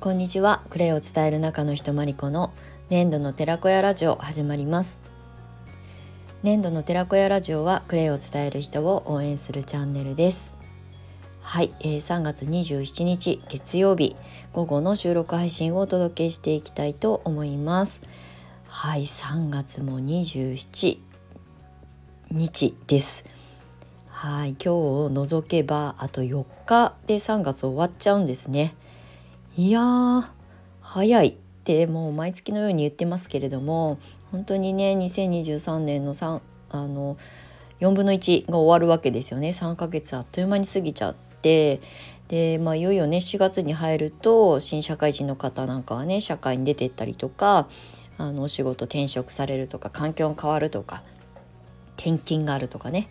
こんにちは。クレイを伝える中の人まりこの粘土の寺子屋ラジオ始まります。粘土の寺子屋ラジオはクレイを伝える人を応援するチャンネルです。はい、えー、3月27日月曜日午後の収録配信をお届けしていきたいと思います。はい。3月も27日です。はい。今日を除けばあと4日で3月終わっちゃうんですね。いやー早いってもう毎月のように言ってますけれども本当にね2023年の3あの4分の1が終わるわけですよね。3ヶ月あっという間に過ぎちゃって。で、まあ、いよいよね4月に入ると新社会人の方なんかはね社会に出てったりとかあのお仕事転職されるとか環境が変わるとか転勤があるとかね、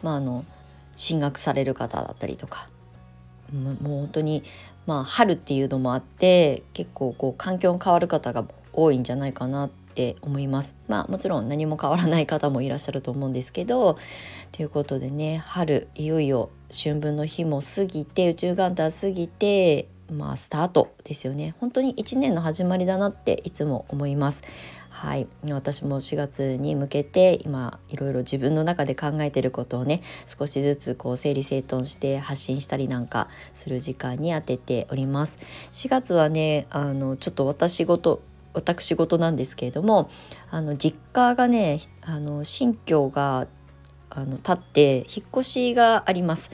まあ、あの進学される方だったりとか。もう本当にまあ春っていうのもあって結構こう環境が変わる方が多いんじゃないかなって思います。まあもちろん何も変わらない方もいらっしゃると思うんですけどということでね春いよいよ春分の日も過ぎて宇宙元旦過ぎてまあスタートですよね本当に1年の始まりだなっていつも思いますはい。私も4月に向けて今いろいろ自分の中で考えてることをね少しずつこう整理整頓して発信したりなんかする時間に当てております。4月はねあのちょっと私事私事なんですけれどもあの実家がねあの新居があの立って引っ越しがあります。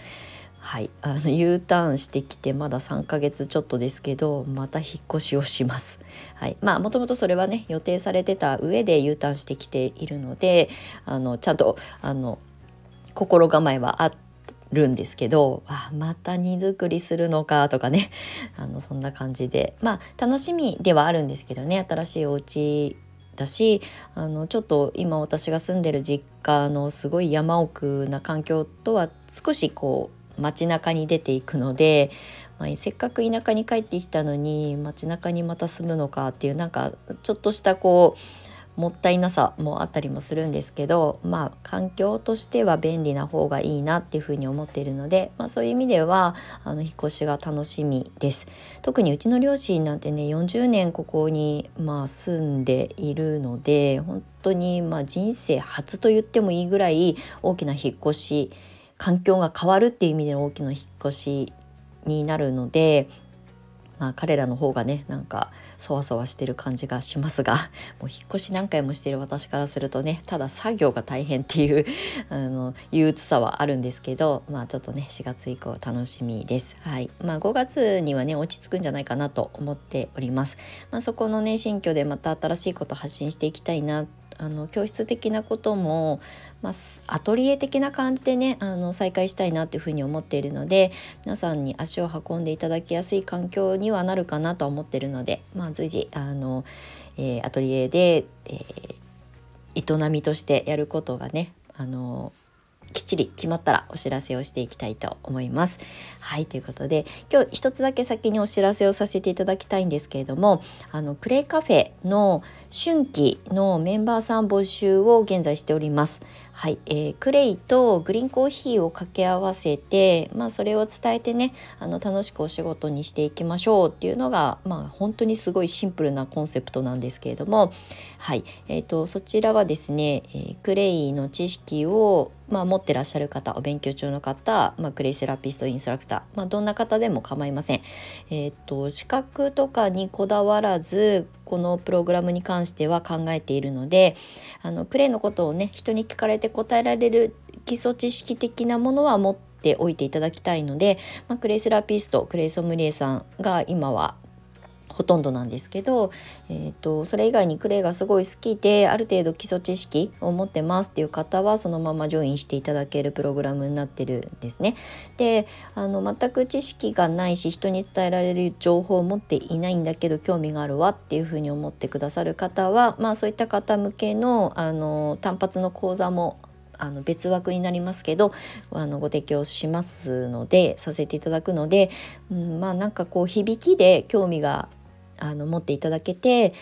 はい、あの U ターンしてきてまだ3ヶ月ちょっとですけどまた引っ越しをします。はい、まあもともとそれはね予定されてた上で U ターンしてきているのであのちゃんとあの心構えはあるんですけどあまた荷造りするのかとかね。あのそんな感じで。まあ楽しみではあるんですけどね新しいお家だしあのちょっと今私が住んでる実家のすごい山奥な環境とは少しこう街中に出ていくので、まあ、せっかく田舎に帰ってきたのに街中にまた住むのかっていうなんかちょっとしたこうもったいなさもあったりもするんですけどまあ環境としては便利な方がいいなっていうふうに思っているので、まあ、そういう意味ではあの引っ越しが楽しみです。特にうちの両親なんてね40年ここに、まあ、住んでいるので本当にまあ人生初と言ってもいいぐらい大きな引っ越し環境が変わるっていう意味での大きな引っ越しになるので、まあ、彼らの方がねなんかそわそわしてる感じがしますが もう引っ越し何回もしている私からするとねただ作業が大変っていう あの憂鬱さはあるんですけどまあちょっとね4月以降楽しみです。はいまあ、5月にはね落ち着くんじゃないかなと思っております。まあ、そこのね新居でまた新しいこと発信していきたいなあの教室的なことも、まあ、アトリエ的な感じでねあの再開したいなというふうに思っているので皆さんに足を運んでいただきやすい環境にはなるかなと思っているので、まあ、随時あの、えー、アトリエで、えー、営みとしてやることがねあのきっちり決まったらお知らせをしていきたいと思います。はいということで今日一つだけ先にお知らせをさせていただきたいんですけれどもあのクレイカフェの春季のメンバーさん募集を現在しております。はい、えー、クレイとグリーンコーヒーを掛け合わせて、まあ、それを伝えてねあの楽しくお仕事にしていきましょうっていうのが、まあ、本当にすごいシンプルなコンセプトなんですけれども、はいえーと、そちらはですね、えー、クレイの知識を、まあ、持ってらっしゃる方お勉強中の方、まあ、クレイセラピストインストラクター、まあ、どんな方でも構いません。えーと資格とかにこだわらずこのプログラムに関しては考えているのであのクレイのことをね人に聞かれて答えられる基礎知識的なものは持っておいていただきたいので、まあ、クレイセラピストクレイソムリエさんが今はほとんどなんですけど、えーと、それ以外にクレイがすごい好きである程度基礎知識を持ってますっていう方はそのままジョインしていただけるプログラムになってるんですね。であの全く知識がないし人に伝えられる情報を持っていないんだけど興味があるわっていうふうに思ってくださる方は、まあ、そういった方向けのあの単発の講座もあの別枠になりますけどあのご提供しますのでさせていただくので、うん、まあなんかこう響きで興味があの持っていただけて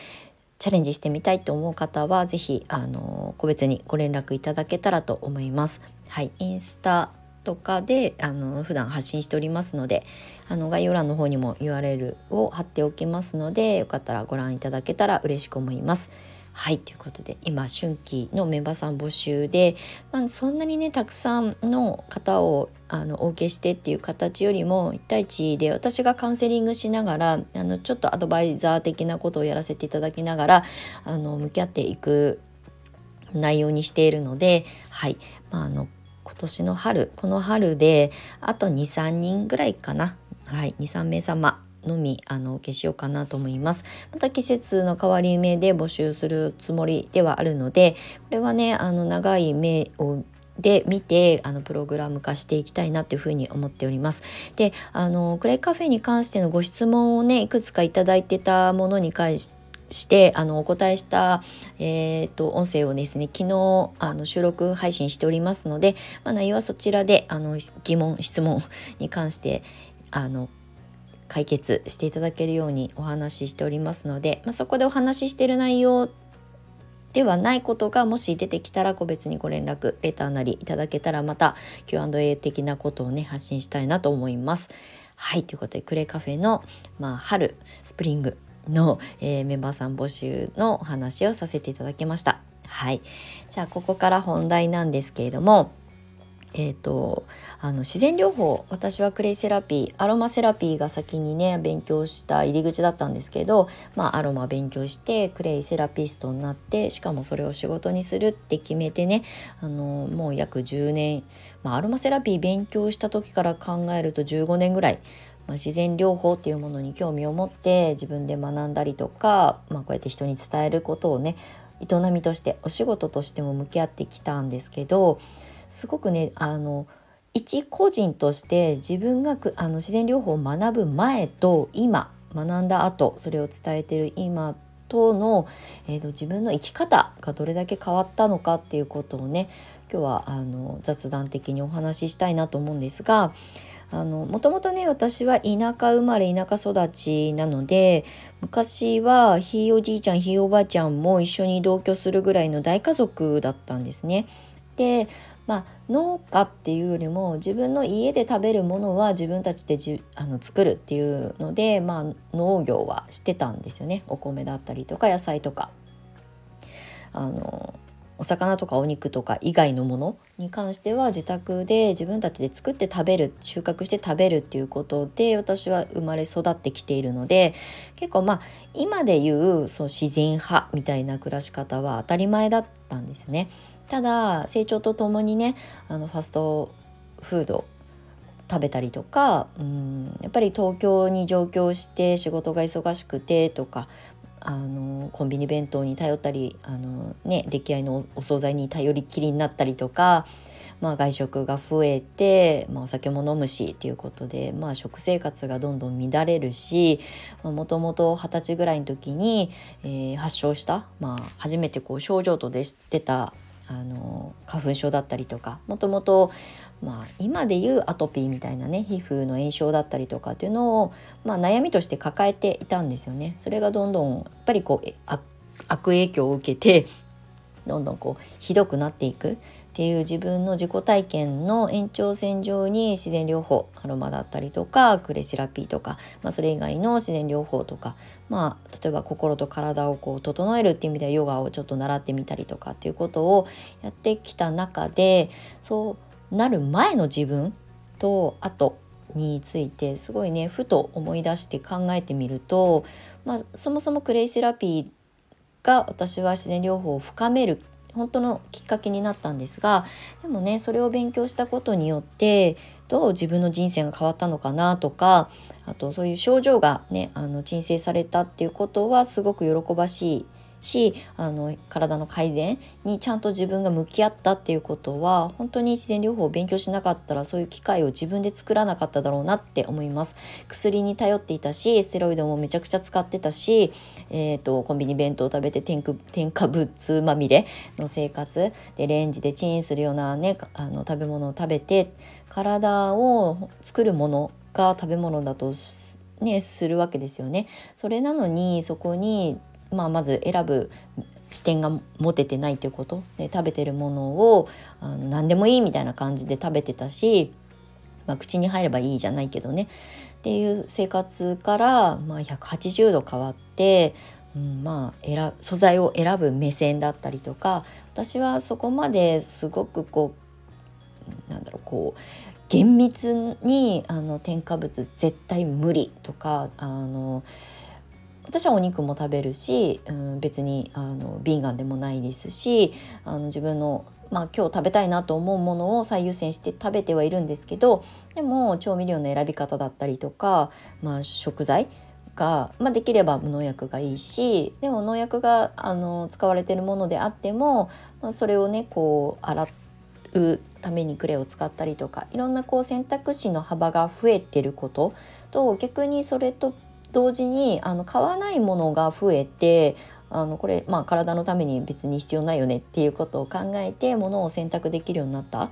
チャレンジしてみたいと思う方は是非あの個別にご連絡いただけたらと思います。はい、インスタとかであの普段発信しておりますのであの概要欄の方にも URL を貼っておきますのでよかったらご覧いただけたら嬉しく思います。はいということで今春季のメンバーさん募集で、まあ、そんなにねたくさんの方をあのお受けしてっていう形よりも1対1で私がカウンセリングしながらあのちょっとアドバイザー的なことをやらせていただきながらあの向き合っていく内容にしているので、はい。まあ、あの今年の春この春であと23人ぐらいかな、はい、23名様のみあのお消しようかなと思いますまた季節の変わり目で募集するつもりではあるのでこれはねあの長い目をで見てあのプログラム化していきたいなというふうに思っております。であのクレイカフェに関してのご質問をねいくつか頂いてたものに関してしてあのお答えした、えーと、音声をですね昨日あの収録配信しておりますので、まあ、内容はそちらであの疑問質問に関してあの解決していただけるようにお話ししておりますので、まあ、そこでお話ししてる内容ではないことがもし出てきたら個別にご連絡レターなりいただけたらまた Q&A 的なことをね発信したいなと思います。はいということでクレカフェの、まあ、春スプリングの、えー、メンバーさん募集のお話をさせていただきました。はい。じゃあここから本題なんですけれども、えーと、あの自然療法私はクレイセラピーアロマセラピーが先にね勉強した入り口だったんですけど、まあ、アロマ勉強してクレイセラピストになってしかもそれを仕事にするって決めてねあのもう約10年、まあ、アロマセラピー勉強した時から考えると15年ぐらいまあ、自然療法っていうものに興味を持って自分で学んだりとか、まあ、こうやって人に伝えることをね営みとしてお仕事としても向き合ってきたんですけどすごくねあの一個人として自分があの自然療法を学ぶ前と今学んだ後それを伝えてる今との、えーと、自分の生き方がどれだけ変わったのかっていうことをね今日はあの雑談的にお話ししたいなと思うんですがもともとね私は田舎生まれ田舎育ちなので昔はひいおじいちゃんひいおばあちゃんも一緒に同居するぐらいの大家族だったんですね。でまあ、農家っていうよりも自分の家で食べるものは自分たちでじあの作るっていうので、まあ、農業はしてたんですよねお米だったりとか野菜とか。あのお魚とかお肉とか以外のものに関しては自宅で自分たちで作って食べる収穫して食べるっていうことで私は生まれ育ってきているので結構まあ今で言うそう自然派みたいな暮らし方は当たり前だったんですね。ただ成長とともにねあのファストフード食べたりとかうんやっぱり東京に上京して仕事が忙しくてとかあのコンビニ弁当に頼ったりあの、ね、出来合いのお惣菜に頼りきりになったりとか、まあ、外食が増えて、まあ、お酒も飲むしっていうことで、まあ、食生活がどんどん乱れるしもともと二十歳ぐらいの時に、えー、発症した、まあ、初めてこう症状と出たあの花粉症だったりとかもともとまあ、今でいうアトピーみたいなね皮膚の炎症だったりとかっていうのを、まあ、悩みとして抱えていたんですよね。それがどんどんやっぱりこう悪影響を受けてどんどんこうひどくなっていくっていう自分の自己体験の延長線上に自然療法アロマだったりとかクレセラピーとか、まあ、それ以外の自然療法とか、まあ、例えば心と体をこう整えるっていう意味ではヨガをちょっと習ってみたりとかっていうことをやってきた中でそうなる前の自分と後についてすごいねふと思い出して考えてみると、まあ、そもそもクレイセラピーが私は自然療法を深める本当のきっかけになったんですがでもねそれを勉強したことによってどう自分の人生が変わったのかなとかあとそういう症状がねあの鎮静されたっていうことはすごく喜ばしいしあの体の改善にちゃんと自分が向き合ったっていうことは本当に自然療法を勉強しなかったらそういう機会を自分で作らなかっただろうなって思います薬に頼っていたしステロイドもめちゃくちゃ使ってたし、えーと、コンビニ弁当を食べて添添加物まみれの生活でレンジでチンするようなねあの食べ物を食べて体を作るものが食べ物だとね、するわけですよね。それなのにそこにまあ、まず選ぶ視点が持ててないということ。で食べてるものをあの何でもいいみたいな感じで食べてたしまあ、口に入ればいいじゃないけどね。っていう生活から、まあ、180度変わって、うん、まあ選素材を選ぶ目線だったりとか私はそこまですごくこうなんだろうこう厳密にあの添加物絶対無理とかあの私はお肉も食べるし、うん、別にあのビーガンでもないですしあの自分のまあ、今日食べたいなと思うものを最優先して食べてはいるんですけどでも調味料の選び方だったりとか、まあ、食材が、まあ、できれば無農薬がいいしでも農薬があの使われてるものであっても、まあ、それをねこう洗うためにクレを使ったりとかいろんなこう選択肢の幅が増えてることと逆にそれと同時にあの買わないものが増えてあのこれ、まあ、体のために別に必要ないよねっていうことを考えてものを選択できるようになった。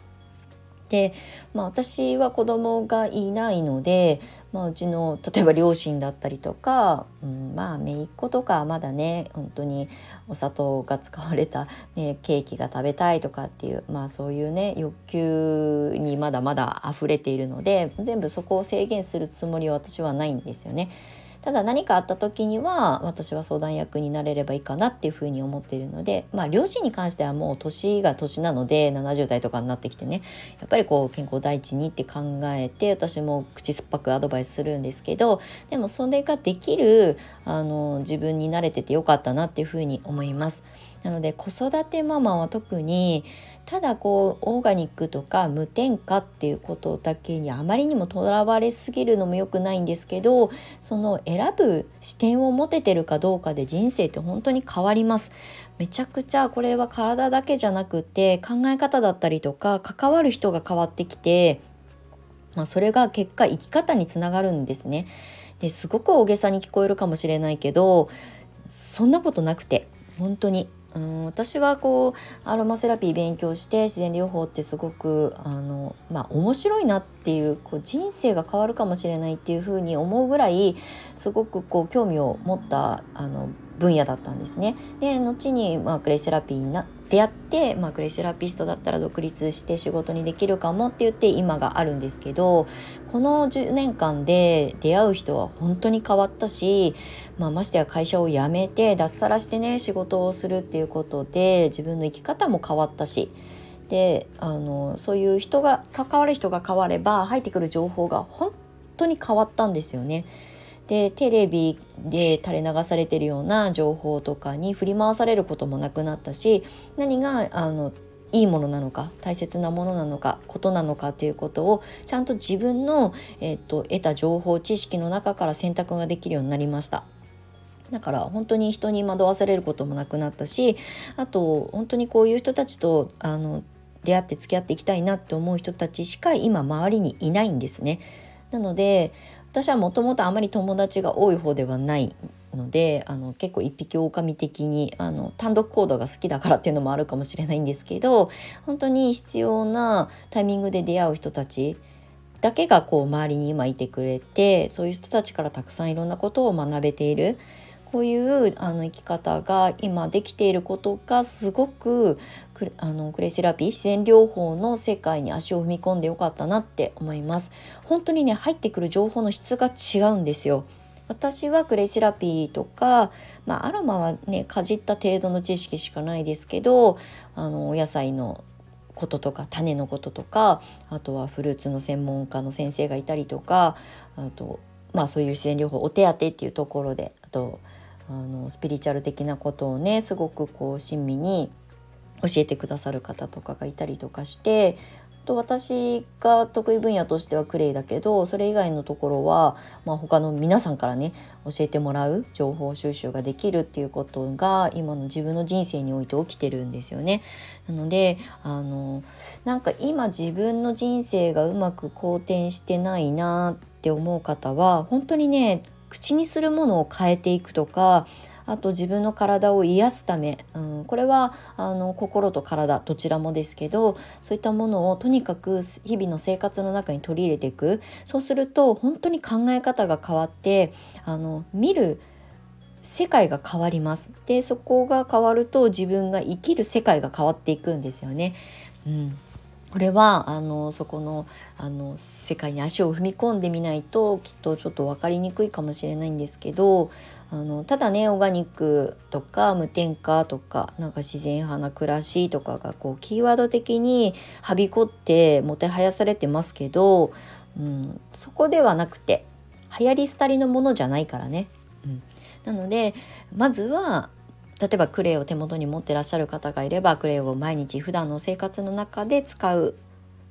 で、まあ、私は子供がいないので、まあ、うちの例えば両親だったりとか、うん、まあ姪っ子とかまだね本当にお砂糖が使われた、ね、ケーキが食べたいとかっていう、まあ、そういうね欲求にまだまだ溢れているので全部そこを制限するつもりは私はないんですよね。ただ何かあった時には私は相談役になれればいいかなっていうふうに思っているのでまあ両親に関してはもう年が年なので70代とかになってきてねやっぱりこう健康第一にって考えて私も口酸っぱくアドバイスするんですけどでもそれができるあの自分に慣れててよかったなっていうふうに思います。なので子育てママは特にただこうオーガニックとか無添加っていうことだけにあまりにもとらわれすぎるのも良くないんですけどその選ぶ視点を持ててるかどうかで人生って本当に変わります。めちゃくちゃこれは体だけじゃなくて考え方だったりとか関わる人が変わってきて、まあ、それが結果生き方につながるんですね。ですごく大げさに聞こえるかもしれないけどそんなことなくて本当にうん私はこうアロマセラピー勉強して自然療法ってすごくあの、まあ、面白いなっていうこう人生が変わるかもしれないっていうふうに思うぐらいすごくこう興味を持ったあの分野だったんですね。で後に、まあ、クレイセラピーにな出会って、まあ、クレイセラピストだったら独立して仕事にできるかもって言って今があるんですけどこの10年間で出会う人は本当に変わったし、まあ、ましてや会社を辞めて脱サラしてね仕事をするっていうことで自分の生き方も変わったし。であのそういう人が関わる人が変われば入ってくる情報が本当に変わったんですよね。でテレビで垂れ流されてるような情報とかに振り回されることもなくなったし何があのいいものなのか大切なものなのかことなのかということをちゃんと自分の、えっと、得た情報知識の中から選択ができるようになりました。だから本当に人に惑わされることもなくなったしあと本当にこういう人たちとあの出会って付き合っていきたいなって思う人たちしか今周りにいないんですね。なので私はもともとあまり友達が多い方ではないのであの結構一匹狼的にあの単独行動が好きだからっていうのもあるかもしれないんですけど本当に必要なタイミングで出会う人たちだけがこう周りに今いてくれてそういう人たちからたくさんいろんなことを学べているこういうあの生き方が今できていることがすごくあのクレイセラピー自然療法の世界に足を踏み込んでよかったなって思います。本当にね入ってくる情報の質が違うんですよ。私はクレイセラピーとか、まあ、アロマはねかじった程度の知識しかないですけどあのお野菜のこととか種のこととかあとはフルーツの専門家の先生がいたりとかあとまあそういう自然療法お手当っていうところであとあのスピリチュアル的なことをねすごくこう親身に教えてくださる方とかがいたりとかしてと私が得意分野としてはクレイだけどそれ以外のところは、まあ、他の皆さんからね教えてもらう情報収集ができるっていうことが今の自分の人生において起きてるんですよね。なのであのなんか今自分の人生がうまく好転してないなって思う方は本当にね口にするものを変えていくとかあと自分の体を癒すため、うん、これはあの心と体どちらもですけどそういったものをとにかく日々の生活の中に取り入れていく。そうすると本当に考え方が変わってあの見る世界が変わります。でそこが変わると自分が生きる世界が変わっていくんですよね。うん。これはあのそこのあの世界に足を踏み込んでみないときっとちょっと分かりにくいかもしれないんですけどあのただねオーガニックとか無添加とかなんか自然派な暮らしとかがこうキーワード的にはびこってもてはやされてますけど、うん、そこではなくて流行り廃りのものじゃないからね。うん、なのでまずは例えばクレイを手元に持ってらっしゃる方がいればクレイを毎日普段の生活の中で使う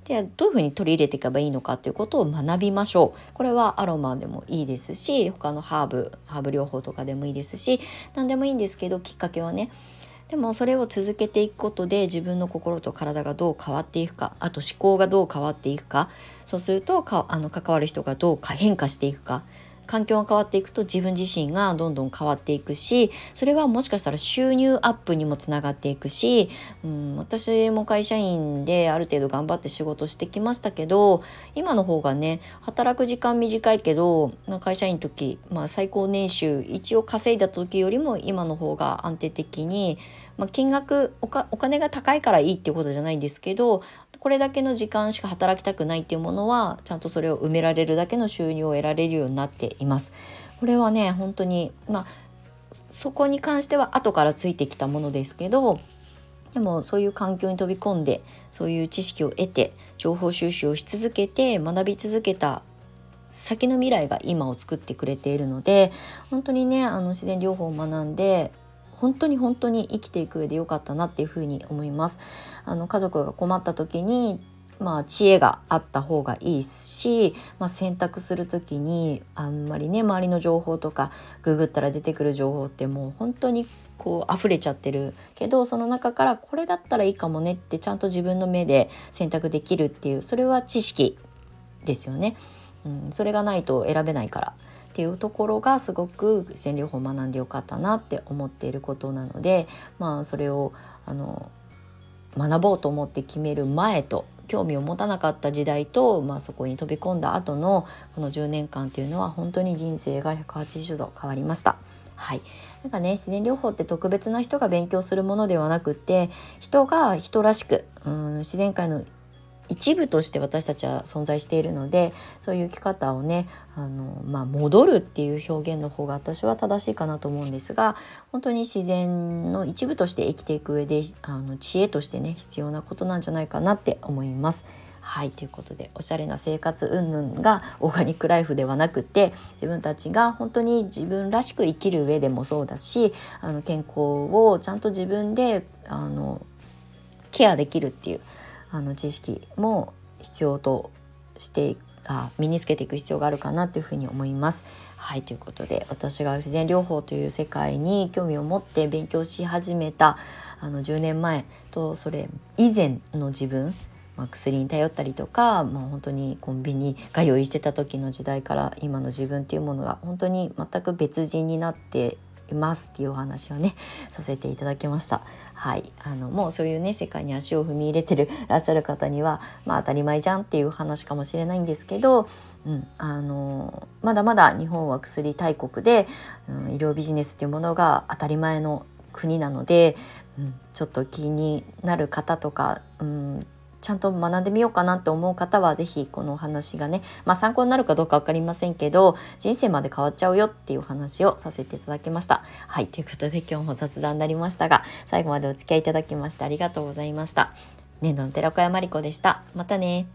でどういうふうに取り入れていけばいいのかということを学びましょう。これはアロマでもいいですし他のハーブハーブ療法とかでもいいですし何でもいいんですけどきっかけはね。でもそれを続けていくことで自分の心と体がどう変わっていくかあと思考がどう変わっていくか。そうするとかあの関わる人がどう変化していくか。環境が変わっていくと自分自身がどんどん変わっていくしそれはもしかしたら収入アップにもつながっていくし、うん、私も会社員である程度頑張って仕事してきましたけど今の方がね働く時間短いけどまあ会社員の時、まあ、最高年収一応稼いだ時よりも今の方が安定的に、まあ、金額お金が高いからいいっていうことじゃないんですけどこれだけの時間しか働きたくないっていうものはちゃんとそれを埋められるだけの収入を得られるようになっています。これはね本当にまあそこに関しては後からついてきたものですけどでもそういう環境に飛び込んでそういう知識を得て情報収集をし続けて学び続けた先の未来が今を作ってくれているので本当にねあの自然療法を学んで本当に本当に生きていく上で良かったなっていうふうに思います。あの家族が困った時にまあ、知恵があった方がいいし、まあ、選択する時にあんまりね周りの情報とかググったら出てくる情報ってもう本当にこう溢れちゃってるけどその中からこれだったらいいかもねってちゃんと自分の目で選択できるっていうそれは知識ですよね。うん、それがないと選べないからっていうところがすごく自然療法を学んでよかったなって思っていることなのでまあそれをあの学ぼうと思って決める前と興味を持たなかった時代と、まあ、そこに飛び込んだ後のこの10年間っていうのは本当に人生が180度変わりました。はい、なんかね自然療法って特別な人が勉強するものではなくって人が人らしくうん自然界の一部として私たちは存在しているのでそういう生き方をねあの、まあ、戻るっていう表現の方が私は正しいかなと思うんですが本当に自然の一部として生きていく上であの知恵としてね必要なことなんじゃないかなって思います。はいということでおしゃれな生活云々がオーガニックライフではなくて自分たちが本当に自分らしく生きる上でもそうだしあの健康をちゃんと自分であのケアできるっていうあの知識も必要としてあ身につけていく必要があるかなというふうに思います。はいということで私が自然療法という世界に興味を持って勉強し始めたあの10年前とそれ以前の自分まあ、薬に頼ったりとか、まあ、本当にコンビニが用意してた時の時代から今の自分っていうものが本当に全く別人になっていますっていうお話をねさせていただきました。はい、あのもうそういうね世界に足を踏み入れてるらっしゃる方にはまあ当たり前じゃんっていう話かもしれないんですけど、うん、あのまだまだ日本は薬大国で、うん、医療ビジネスっていうものが当たり前の国なので、うん、ちょっと気になる方とか、うん、ちゃんと学んでみようかなと思う方は是非このお話がね、まあ、参考になるかどうか分かりませんけど人生まで変わっちゃうよっていう話をさせていただきました。はいということで今日も雑談になりましたが最後までお付き合いいただきましてありがとうございました。年度の寺子屋まりこでした。またね